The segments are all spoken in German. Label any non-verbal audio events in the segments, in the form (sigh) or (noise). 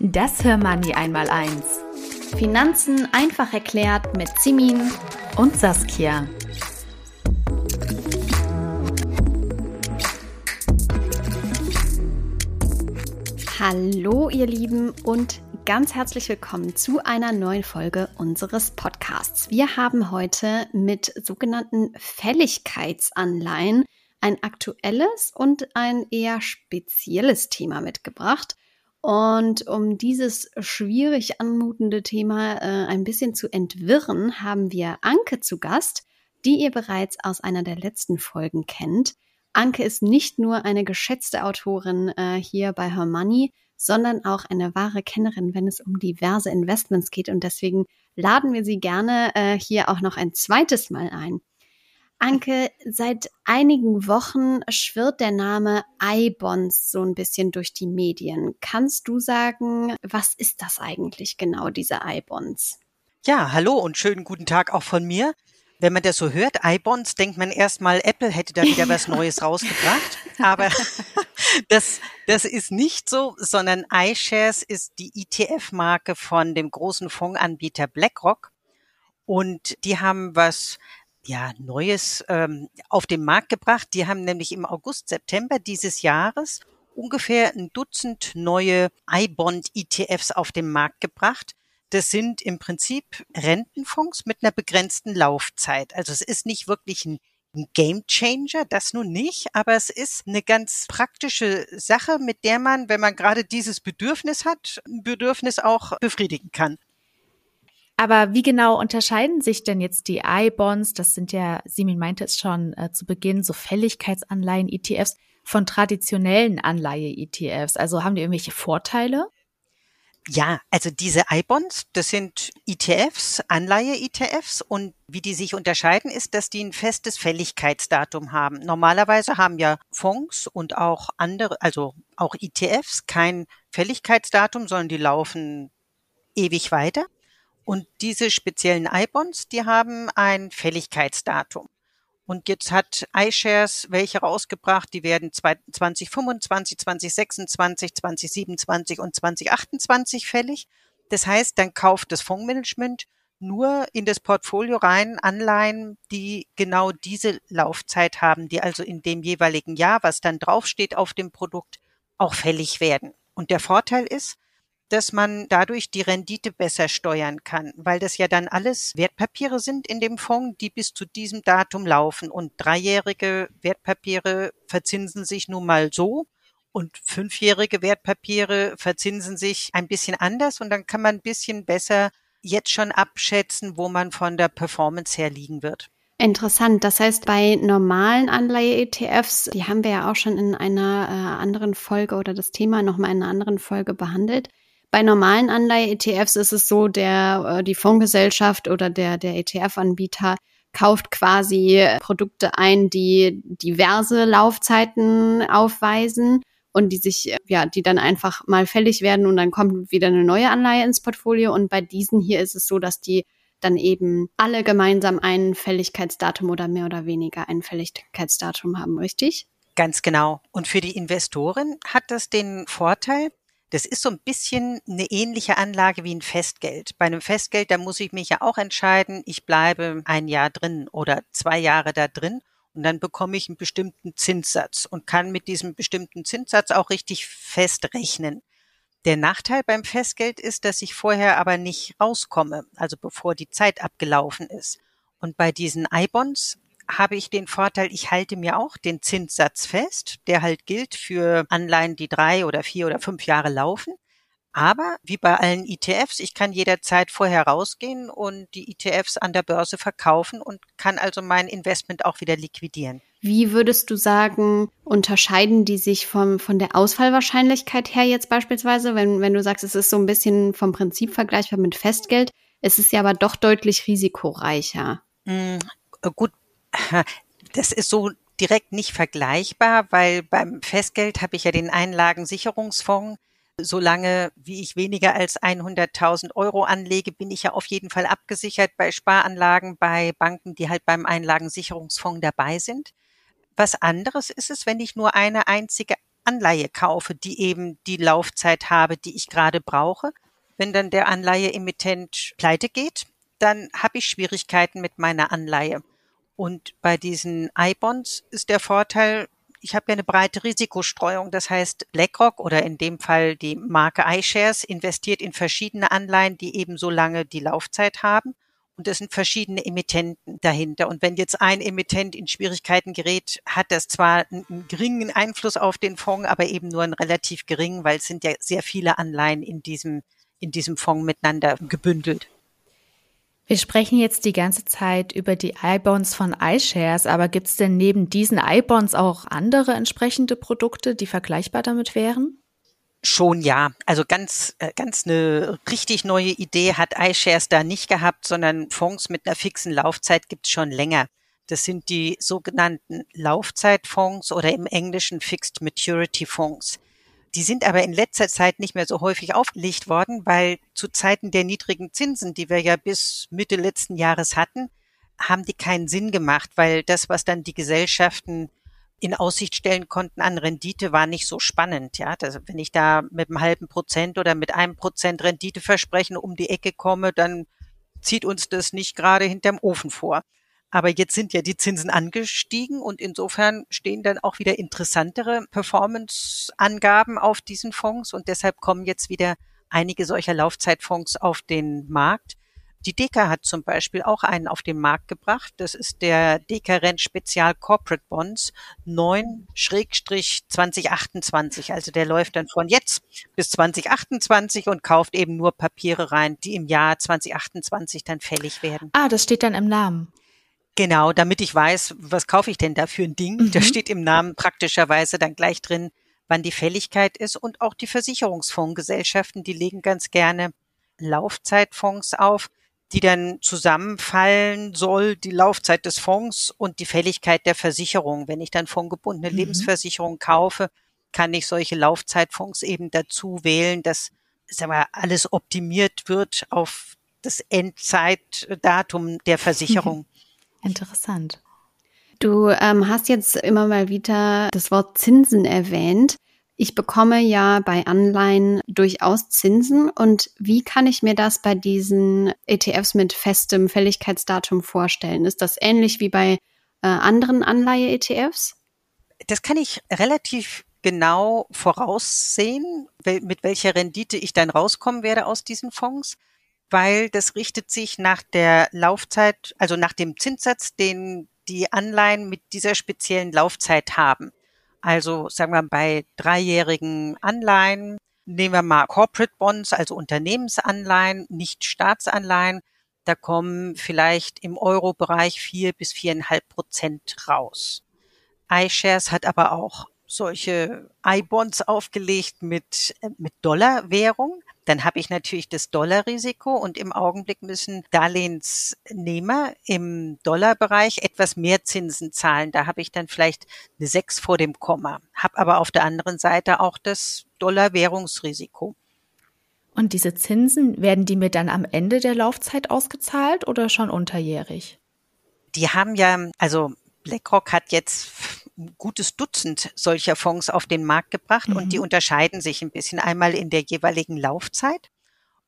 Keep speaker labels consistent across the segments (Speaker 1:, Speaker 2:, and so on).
Speaker 1: Das Hörmoney einmal eins.
Speaker 2: Finanzen einfach erklärt mit Simin
Speaker 1: und Saskia.
Speaker 2: Hallo ihr Lieben und ganz herzlich willkommen zu einer neuen Folge unseres Podcasts. Wir haben heute mit sogenannten Fälligkeitsanleihen ein aktuelles und ein eher spezielles Thema mitgebracht. Und um dieses schwierig anmutende Thema äh, ein bisschen zu entwirren, haben wir Anke zu Gast, die ihr bereits aus einer der letzten Folgen kennt. Anke ist nicht nur eine geschätzte Autorin äh, hier bei Her Money, sondern auch eine wahre Kennerin, wenn es um diverse Investments geht. Und deswegen laden wir sie gerne äh, hier auch noch ein zweites Mal ein. Anke, seit einigen Wochen schwirrt der Name iBonds so ein bisschen durch die Medien. Kannst du sagen, was ist das eigentlich genau, diese iBonds?
Speaker 3: Ja, hallo und schönen guten Tag auch von mir. Wenn man das so hört, iBonds, denkt man erstmal, Apple hätte da wieder was Neues (laughs) rausgebracht. Aber (laughs) das, das ist nicht so, sondern iShares ist die ETF-Marke von dem großen Fondsanbieter BlackRock. Und die haben was ja, Neues ähm, auf den Markt gebracht. Die haben nämlich im August, September dieses Jahres ungefähr ein Dutzend neue iBond-ETFs auf den Markt gebracht. Das sind im Prinzip Rentenfonds mit einer begrenzten Laufzeit. Also es ist nicht wirklich ein ein Game Changer, das nun nicht, aber es ist eine ganz praktische Sache, mit der man, wenn man gerade dieses Bedürfnis hat, ein Bedürfnis auch befriedigen kann.
Speaker 1: Aber wie genau unterscheiden sich denn jetzt die I-Bonds, das sind ja, Simin meinte es schon äh, zu Beginn, so Fälligkeitsanleihen, ETFs, von traditionellen Anleihe-ETFs? Also haben die irgendwelche Vorteile?
Speaker 3: Ja, also diese I-Bonds, das sind ETFs, Anleihe-ETFs und wie die sich unterscheiden ist, dass die ein festes Fälligkeitsdatum haben. Normalerweise haben ja Fonds und auch andere, also auch ETFs kein Fälligkeitsdatum, sondern die laufen ewig weiter. Und diese speziellen iBonds, die haben ein Fälligkeitsdatum. Und jetzt hat iShares welche rausgebracht, die werden 2025, 2026, 2027 und 2028 fällig. Das heißt, dann kauft das Fondsmanagement nur in das Portfolio rein Anleihen, die genau diese Laufzeit haben, die also in dem jeweiligen Jahr, was dann draufsteht auf dem Produkt, auch fällig werden. Und der Vorteil ist, dass man dadurch die Rendite besser steuern kann, weil das ja dann alles Wertpapiere sind in dem Fonds, die bis zu diesem Datum laufen. Und dreijährige Wertpapiere verzinsen sich nun mal so und fünfjährige Wertpapiere verzinsen sich ein bisschen anders und dann kann man ein bisschen besser jetzt schon abschätzen, wo man von der Performance her liegen wird.
Speaker 2: Interessant. Das heißt, bei normalen Anleihe-ETFs, die haben wir ja auch schon in einer äh, anderen Folge oder das Thema nochmal in einer anderen Folge behandelt. Bei normalen Anleihe-ETFs ist es so, der, äh, die Fondsgesellschaft oder der, der ETF-Anbieter kauft quasi Produkte ein, die diverse Laufzeiten aufweisen und die sich, ja, die dann einfach mal fällig werden und dann kommt wieder eine neue Anleihe ins Portfolio. Und bei diesen hier ist es so, dass die dann eben alle gemeinsam ein Fälligkeitsdatum oder mehr oder weniger ein Fälligkeitsdatum haben, richtig?
Speaker 3: Ganz genau. Und für die Investoren hat das den Vorteil, das ist so ein bisschen eine ähnliche Anlage wie ein Festgeld. Bei einem Festgeld, da muss ich mich ja auch entscheiden, ich bleibe ein Jahr drin oder zwei Jahre da drin und dann bekomme ich einen bestimmten Zinssatz und kann mit diesem bestimmten Zinssatz auch richtig festrechnen. Der Nachteil beim Festgeld ist, dass ich vorher aber nicht rauskomme, also bevor die Zeit abgelaufen ist. Und bei diesen I-Bonds, habe ich den Vorteil, ich halte mir auch den Zinssatz fest, der halt gilt für Anleihen, die drei oder vier oder fünf Jahre laufen. Aber wie bei allen ETFs, ich kann jederzeit vorher rausgehen und die ETFs an der Börse verkaufen und kann also mein Investment auch wieder liquidieren.
Speaker 2: Wie würdest du sagen, unterscheiden die sich vom, von der Ausfallwahrscheinlichkeit her jetzt beispielsweise, wenn, wenn du sagst, es ist so ein bisschen vom Prinzip vergleichbar mit Festgeld, es ist ja aber doch deutlich risikoreicher.
Speaker 3: Mm, gut, (laughs) das ist so direkt nicht vergleichbar, weil beim Festgeld habe ich ja den Einlagensicherungsfonds Solange wie ich weniger als 100.000 Euro anlege, bin ich ja auf jeden Fall abgesichert bei Sparanlagen, bei Banken, die halt beim Einlagensicherungsfonds dabei sind. Was anderes ist es, wenn ich nur eine einzige Anleihe kaufe, die eben die Laufzeit habe, die ich gerade brauche. Wenn dann der Anleiheemittent pleite geht, dann habe ich Schwierigkeiten mit meiner Anleihe. Und bei diesen I-Bonds ist der Vorteil, ich habe ja eine breite Risikostreuung. Das heißt, BlackRock oder in dem Fall die Marke iShares investiert in verschiedene Anleihen, die eben so lange die Laufzeit haben. Und es sind verschiedene Emittenten dahinter. Und wenn jetzt ein Emittent in Schwierigkeiten gerät, hat das zwar einen geringen Einfluss auf den Fonds, aber eben nur einen relativ geringen, weil es sind ja sehr viele Anleihen in diesem, in diesem Fonds miteinander gebündelt.
Speaker 1: Wir sprechen jetzt die ganze Zeit über die iBonds von iShares, aber gibt es denn neben diesen iBonds auch andere entsprechende Produkte, die vergleichbar damit wären?
Speaker 3: Schon ja. Also ganz, äh, ganz eine richtig neue Idee hat iShares da nicht gehabt, sondern Fonds mit einer fixen Laufzeit gibt's schon länger. Das sind die sogenannten Laufzeitfonds oder im Englischen Fixed Maturity Fonds. Die sind aber in letzter Zeit nicht mehr so häufig aufgelegt worden, weil zu Zeiten der niedrigen Zinsen, die wir ja bis Mitte letzten Jahres hatten, haben die keinen Sinn gemacht, weil das, was dann die Gesellschaften in Aussicht stellen konnten an Rendite, war nicht so spannend. Ja, das, wenn ich da mit einem halben Prozent oder mit einem Prozent Renditeversprechen um die Ecke komme, dann zieht uns das nicht gerade hinterm Ofen vor. Aber jetzt sind ja die Zinsen angestiegen und insofern stehen dann auch wieder interessantere Performance-Angaben auf diesen Fonds und deshalb kommen jetzt wieder einige solcher Laufzeitfonds auf den Markt. Die Deka hat zum Beispiel auch einen auf den Markt gebracht. Das ist der Deka Rent Spezial Corporate Bonds 9-2028. Also der läuft dann von jetzt bis 2028 und kauft eben nur Papiere rein, die im Jahr 2028 dann fällig werden.
Speaker 1: Ah, das steht dann im Namen.
Speaker 3: Genau, damit ich weiß, was kaufe ich denn da für ein Ding. Mhm. Da steht im Namen praktischerweise dann gleich drin, wann die Fälligkeit ist und auch die Versicherungsfondsgesellschaften, die legen ganz gerne Laufzeitfonds auf, die dann zusammenfallen soll, die Laufzeit des Fonds und die Fälligkeit der Versicherung. Wenn ich dann fondgebundene mhm. Lebensversicherung kaufe, kann ich solche Laufzeitfonds eben dazu wählen, dass sagen wir, alles optimiert wird auf das Endzeitdatum der Versicherung.
Speaker 1: Interessant.
Speaker 2: Du ähm, hast jetzt immer mal wieder das Wort Zinsen erwähnt. Ich bekomme ja bei Anleihen durchaus Zinsen. Und wie kann ich mir das bei diesen ETFs mit festem Fälligkeitsdatum vorstellen? Ist das ähnlich wie bei äh, anderen Anleihe-ETFs?
Speaker 3: Das kann ich relativ genau voraussehen, mit welcher Rendite ich dann rauskommen werde aus diesen Fonds weil das richtet sich nach der Laufzeit, also nach dem Zinssatz, den die Anleihen mit dieser speziellen Laufzeit haben. Also sagen wir bei dreijährigen Anleihen, nehmen wir mal Corporate Bonds, also Unternehmensanleihen, nicht Staatsanleihen. Da kommen vielleicht im Euro-Bereich vier bis viereinhalb Prozent raus. iShares hat aber auch solche I-Bonds aufgelegt mit, mit Dollarwährung dann habe ich natürlich das Dollarrisiko und im Augenblick müssen Darlehensnehmer im Dollarbereich etwas mehr Zinsen zahlen. Da habe ich dann vielleicht eine 6 vor dem Komma, habe aber auf der anderen Seite auch das Dollarwährungsrisiko.
Speaker 1: Und diese Zinsen, werden die mir dann am Ende der Laufzeit ausgezahlt oder schon unterjährig?
Speaker 3: Die haben ja, also BlackRock hat jetzt ein gutes Dutzend solcher Fonds auf den Markt gebracht mhm. und die mhm. unterscheiden sich ein bisschen einmal in der jeweiligen Laufzeit,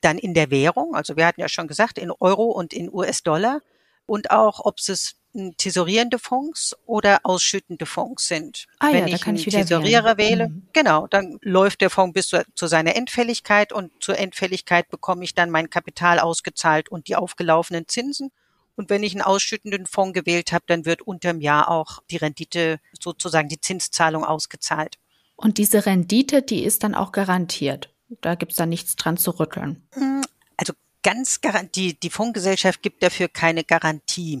Speaker 3: dann in der Währung, also wir hatten ja schon gesagt, in Euro und in US-Dollar und auch, ob es tesorierende Fonds oder ausschüttende Fonds sind.
Speaker 1: Ah, Wenn ja, ich einen Tesorierer
Speaker 3: wähle, mhm. genau, dann läuft der Fonds bis zu, zu, seiner Endfälligkeit und zur Endfälligkeit bekomme ich dann mein Kapital ausgezahlt und die aufgelaufenen Zinsen. Und wenn ich einen ausschüttenden Fonds gewählt habe, dann wird unterm Jahr auch die Rendite, sozusagen die Zinszahlung ausgezahlt.
Speaker 1: Und diese Rendite, die ist dann auch garantiert. da gibt's da nichts dran zu rütteln.
Speaker 3: Hm, also ganz die, die Fondsgesellschaft gibt dafür keine Garantie.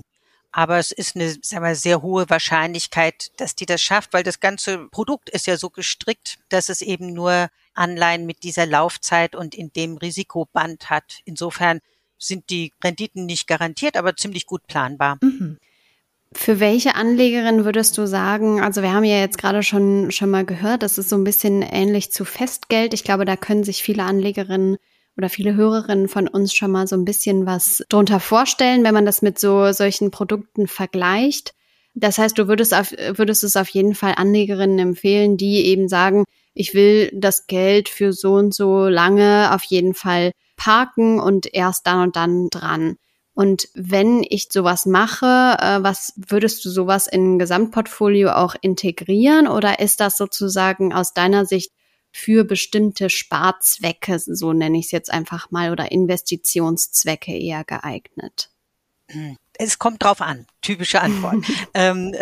Speaker 3: Aber es ist eine sagen wir, sehr hohe Wahrscheinlichkeit, dass die das schafft, weil das ganze Produkt ist ja so gestrickt, dass es eben nur Anleihen mit dieser Laufzeit und in dem Risikoband hat. Insofern sind die Renditen nicht garantiert, aber ziemlich gut planbar. Mhm.
Speaker 2: Für welche Anlegerin würdest du sagen, also wir haben ja jetzt gerade schon, schon mal gehört, das ist so ein bisschen ähnlich zu Festgeld. Ich glaube, da können sich viele Anlegerinnen oder viele Hörerinnen von uns schon mal so ein bisschen was drunter vorstellen, wenn man das mit so solchen Produkten vergleicht. Das heißt, du würdest, auf, würdest es auf jeden Fall Anlegerinnen empfehlen, die eben sagen, ich will das Geld für so und so lange auf jeden Fall parken und erst dann und dann dran. Und wenn ich sowas mache, äh, was würdest du sowas in ein Gesamtportfolio auch integrieren oder ist das sozusagen aus deiner Sicht für bestimmte Sparzwecke, so nenne ich es jetzt einfach mal, oder Investitionszwecke eher geeignet?
Speaker 3: Es kommt drauf an. Typische Antwort. (laughs) ähm,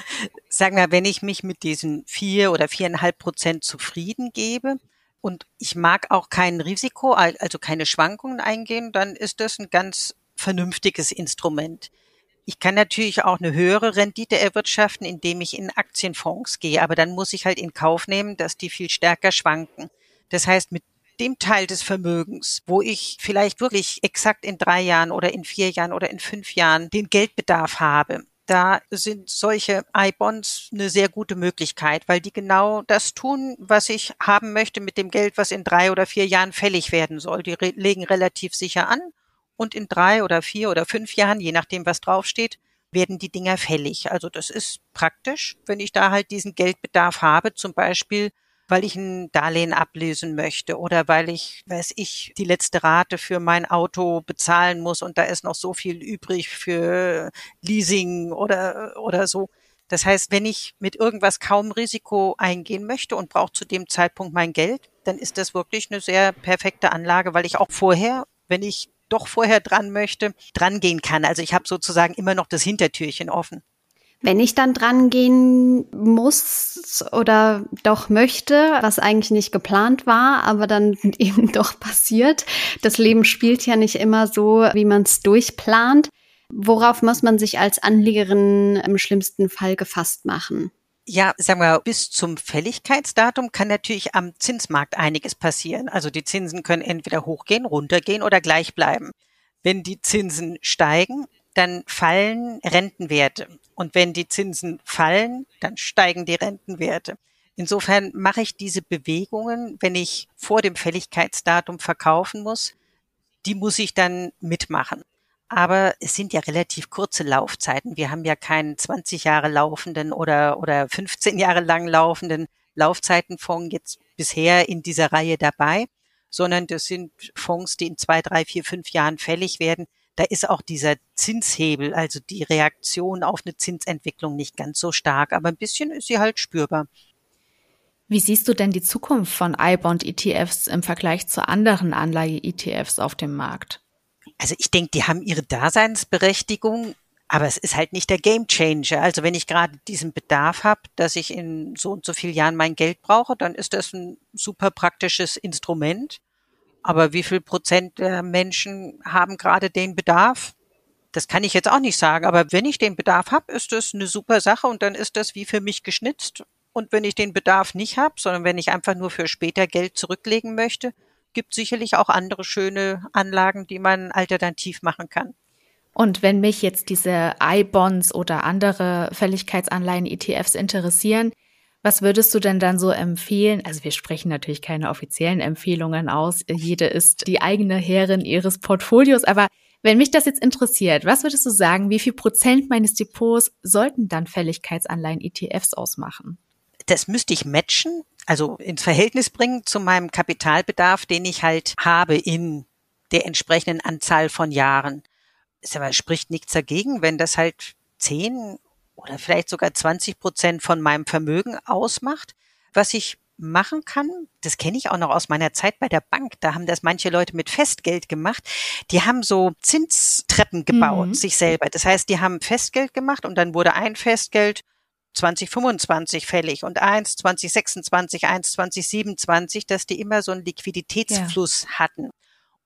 Speaker 3: (laughs) sagen wir, wenn ich mich mit diesen vier oder viereinhalb Prozent zufrieden gebe und ich mag auch kein Risiko, also keine Schwankungen eingehen, dann ist das ein ganz vernünftiges Instrument. Ich kann natürlich auch eine höhere Rendite erwirtschaften, indem ich in Aktienfonds gehe, aber dann muss ich halt in Kauf nehmen, dass die viel stärker schwanken. Das heißt, mit dem Teil des Vermögens, wo ich vielleicht wirklich exakt in drei Jahren oder in vier Jahren oder in fünf Jahren den Geldbedarf habe, da sind solche I-Bonds eine sehr gute Möglichkeit, weil die genau das tun, was ich haben möchte mit dem Geld, was in drei oder vier Jahren fällig werden soll. Die re legen relativ sicher an und in drei oder vier oder fünf Jahren, je nachdem, was draufsteht, werden die Dinger fällig. Also das ist praktisch, wenn ich da halt diesen Geldbedarf habe, zum Beispiel, weil ich ein Darlehen ablösen möchte oder weil ich, weiß ich, die letzte Rate für mein Auto bezahlen muss und da ist noch so viel übrig für Leasing oder, oder so. Das heißt, wenn ich mit irgendwas kaum Risiko eingehen möchte und brauche zu dem Zeitpunkt mein Geld, dann ist das wirklich eine sehr perfekte Anlage, weil ich auch vorher, wenn ich doch vorher dran möchte, dran gehen kann. Also ich habe sozusagen immer noch das Hintertürchen offen.
Speaker 2: Wenn ich dann dran gehen muss oder doch möchte, was eigentlich nicht geplant war, aber dann (laughs) eben doch passiert, das Leben spielt ja nicht immer so, wie man es durchplant. Worauf muss man sich als Anlegerin im schlimmsten Fall gefasst machen?
Speaker 3: Ja, sagen wir, bis zum Fälligkeitsdatum kann natürlich am Zinsmarkt einiges passieren. Also die Zinsen können entweder hochgehen, runtergehen oder gleich bleiben. Wenn die Zinsen steigen, dann fallen Rentenwerte. Und wenn die Zinsen fallen, dann steigen die Rentenwerte. Insofern mache ich diese Bewegungen, wenn ich vor dem Fälligkeitsdatum verkaufen muss, die muss ich dann mitmachen. Aber es sind ja relativ kurze Laufzeiten. Wir haben ja keinen 20 Jahre laufenden oder, oder 15 Jahre lang laufenden Laufzeitenfonds jetzt bisher in dieser Reihe dabei, sondern das sind Fonds, die in zwei, drei, vier, fünf Jahren fällig werden. Da ist auch dieser Zinshebel, also die Reaktion auf eine Zinsentwicklung nicht ganz so stark, aber ein bisschen ist sie halt spürbar.
Speaker 1: Wie siehst du denn die Zukunft von iBond-ETFs im Vergleich zu anderen Anleihe-ETFs auf dem Markt?
Speaker 3: Also ich denke, die haben ihre Daseinsberechtigung, aber es ist halt nicht der Gamechanger. Also wenn ich gerade diesen Bedarf habe, dass ich in so und so vielen Jahren mein Geld brauche, dann ist das ein super praktisches Instrument. Aber wie viel Prozent der Menschen haben gerade den Bedarf? Das kann ich jetzt auch nicht sagen. Aber wenn ich den Bedarf habe, ist das eine super Sache und dann ist das wie für mich geschnitzt. Und wenn ich den Bedarf nicht habe, sondern wenn ich einfach nur für später Geld zurücklegen möchte, gibt sicherlich auch andere schöne Anlagen, die man alternativ machen kann.
Speaker 1: Und wenn mich jetzt diese I-Bonds oder andere Fälligkeitsanleihen ETFs interessieren, was würdest du denn dann so empfehlen? Also wir sprechen natürlich keine offiziellen Empfehlungen aus. Jede ist die eigene Herrin ihres Portfolios. Aber wenn mich das jetzt interessiert, was würdest du sagen, wie viel Prozent meines Depots sollten dann Fälligkeitsanleihen ETFs ausmachen?
Speaker 3: Das müsste ich matchen also ins Verhältnis bringen zu meinem Kapitalbedarf, den ich halt habe in der entsprechenden Anzahl von Jahren. Es spricht nichts dagegen, wenn das halt zehn oder vielleicht sogar 20 Prozent von meinem Vermögen ausmacht. Was ich machen kann, das kenne ich auch noch aus meiner Zeit bei der Bank, da haben das manche Leute mit Festgeld gemacht. Die haben so Zinstreppen gebaut, mhm. sich selber. Das heißt, die haben Festgeld gemacht und dann wurde ein Festgeld 2025 fällig und eins 2026, eins 2027, dass die immer so einen Liquiditätsfluss ja. hatten.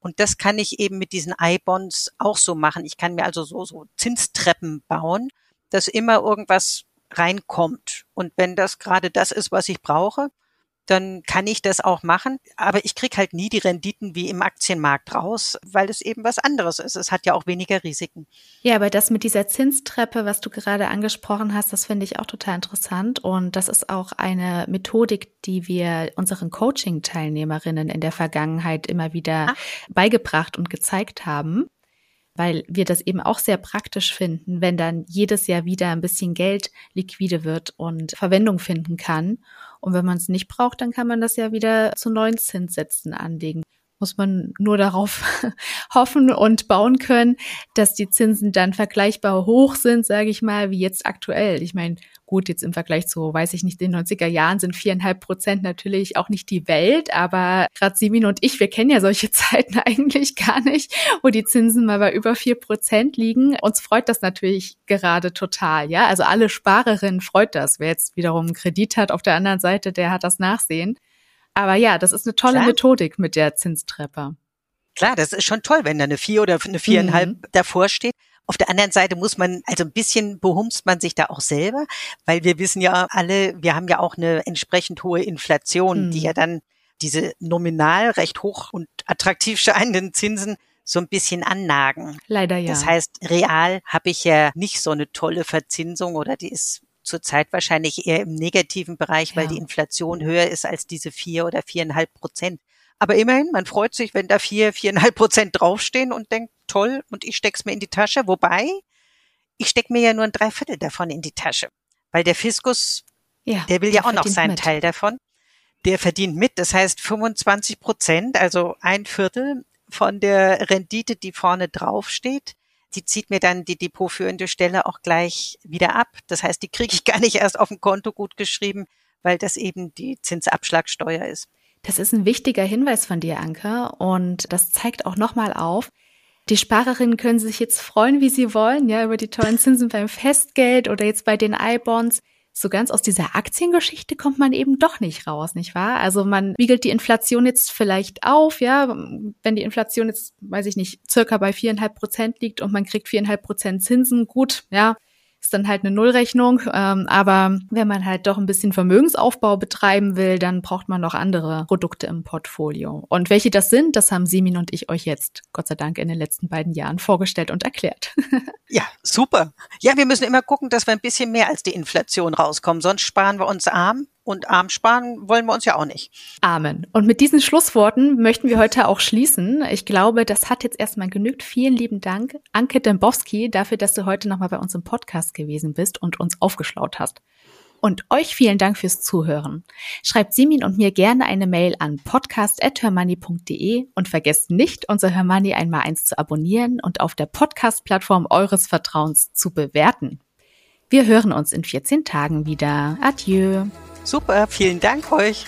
Speaker 3: Und das kann ich eben mit diesen I-Bonds auch so machen. Ich kann mir also so, so Zinstreppen bauen, dass immer irgendwas reinkommt. Und wenn das gerade das ist, was ich brauche, dann kann ich das auch machen. Aber ich krieg halt nie die Renditen wie im Aktienmarkt raus, weil es eben was anderes ist. Es hat ja auch weniger Risiken.
Speaker 1: Ja, aber das mit dieser Zinstreppe, was du gerade angesprochen hast, das finde ich auch total interessant. Und das ist auch eine Methodik, die wir unseren Coaching-Teilnehmerinnen in der Vergangenheit immer wieder ah. beigebracht und gezeigt haben weil wir das eben auch sehr praktisch finden, wenn dann jedes Jahr wieder ein bisschen Geld liquide wird und Verwendung finden kann. Und wenn man es nicht braucht, dann kann man das ja wieder zu neuen Zinssätzen anlegen. Muss man nur darauf (laughs) hoffen und bauen können, dass die Zinsen dann vergleichbar hoch sind, sage ich mal, wie jetzt aktuell. Ich meine, Gut, jetzt im Vergleich zu, weiß ich nicht, den 90er Jahren sind viereinhalb Prozent natürlich auch nicht die Welt, aber gerade Simin und ich, wir kennen ja solche (laughs) Zeiten eigentlich gar nicht, wo die Zinsen mal bei über vier Prozent liegen. Uns freut das natürlich gerade total, ja. Also alle Sparerinnen freut das. Wer jetzt wiederum einen Kredit hat auf der anderen Seite, der hat das Nachsehen. Aber ja, das ist eine tolle Klar. Methodik mit der Zinstreppe.
Speaker 3: Klar, das ist schon toll, wenn da eine vier oder eine viereinhalb mhm. davor steht. Auf der anderen Seite muss man, also ein bisschen behumst man sich da auch selber, weil wir wissen ja alle, wir haben ja auch eine entsprechend hohe Inflation, mhm. die ja dann diese nominal recht hoch und attraktiv scheinenden Zinsen so ein bisschen annagen.
Speaker 1: Leider ja.
Speaker 3: Das heißt, real habe ich ja nicht so eine tolle Verzinsung oder die ist zurzeit wahrscheinlich eher im negativen Bereich, weil ja. die Inflation höher ist als diese vier oder viereinhalb Prozent. Aber immerhin, man freut sich, wenn da vier, viereinhalb Prozent draufstehen und denkt, toll, und ich steck's mir in die Tasche. Wobei, ich steck mir ja nur ein Dreiviertel davon in die Tasche. Weil der Fiskus, ja, der will ja auch noch seinen mit. Teil davon. Der verdient mit. Das heißt 25 Prozent, also ein Viertel von der Rendite, die vorne draufsteht, die zieht mir dann die depotführende Stelle auch gleich wieder ab. Das heißt, die kriege ich (laughs) gar nicht erst auf dem Konto gut geschrieben, weil das eben die Zinsabschlagsteuer ist.
Speaker 1: Das ist ein wichtiger Hinweis von dir, Anke. Und das zeigt auch nochmal auf, die Sparerinnen können sich jetzt freuen, wie sie wollen, ja, über die tollen Zinsen beim Festgeld oder jetzt bei den I-Bonds. So ganz aus dieser Aktiengeschichte kommt man eben doch nicht raus, nicht wahr? Also man wiegelt die Inflation jetzt vielleicht auf, ja, wenn die Inflation jetzt, weiß ich nicht, circa bei viereinhalb Prozent liegt und man kriegt viereinhalb Prozent Zinsen, gut, ja, ist dann halt eine Nullrechnung. Ähm, aber wenn man halt doch ein bisschen Vermögensaufbau betreiben will, dann braucht man noch andere Produkte im Portfolio. Und welche das sind, das haben Simin und ich euch jetzt, Gott sei Dank, in den letzten beiden Jahren vorgestellt und erklärt. (laughs)
Speaker 3: ja, super. Ja, wir müssen immer gucken, dass wir ein bisschen mehr als die Inflation rauskommen, sonst sparen wir uns arm und arm sparen wollen wir uns ja auch nicht.
Speaker 1: Amen. Und mit diesen Schlussworten möchten wir heute auch schließen. Ich glaube, das hat jetzt erstmal genügt. Vielen lieben Dank, Anke Dembowski, dafür, dass du heute nochmal bei uns im Podcast gewesen bist und uns aufgeschlaut hast. Und euch vielen Dank fürs Zuhören. Schreibt Simin und mir gerne eine Mail an podcast.hermoney.de und vergesst nicht, unser Hermoney einmal eins zu abonnieren und auf der Podcast-Plattform eures Vertrauens zu bewerten. Wir hören uns in 14 Tagen wieder. Adieu.
Speaker 3: Super, vielen Dank euch.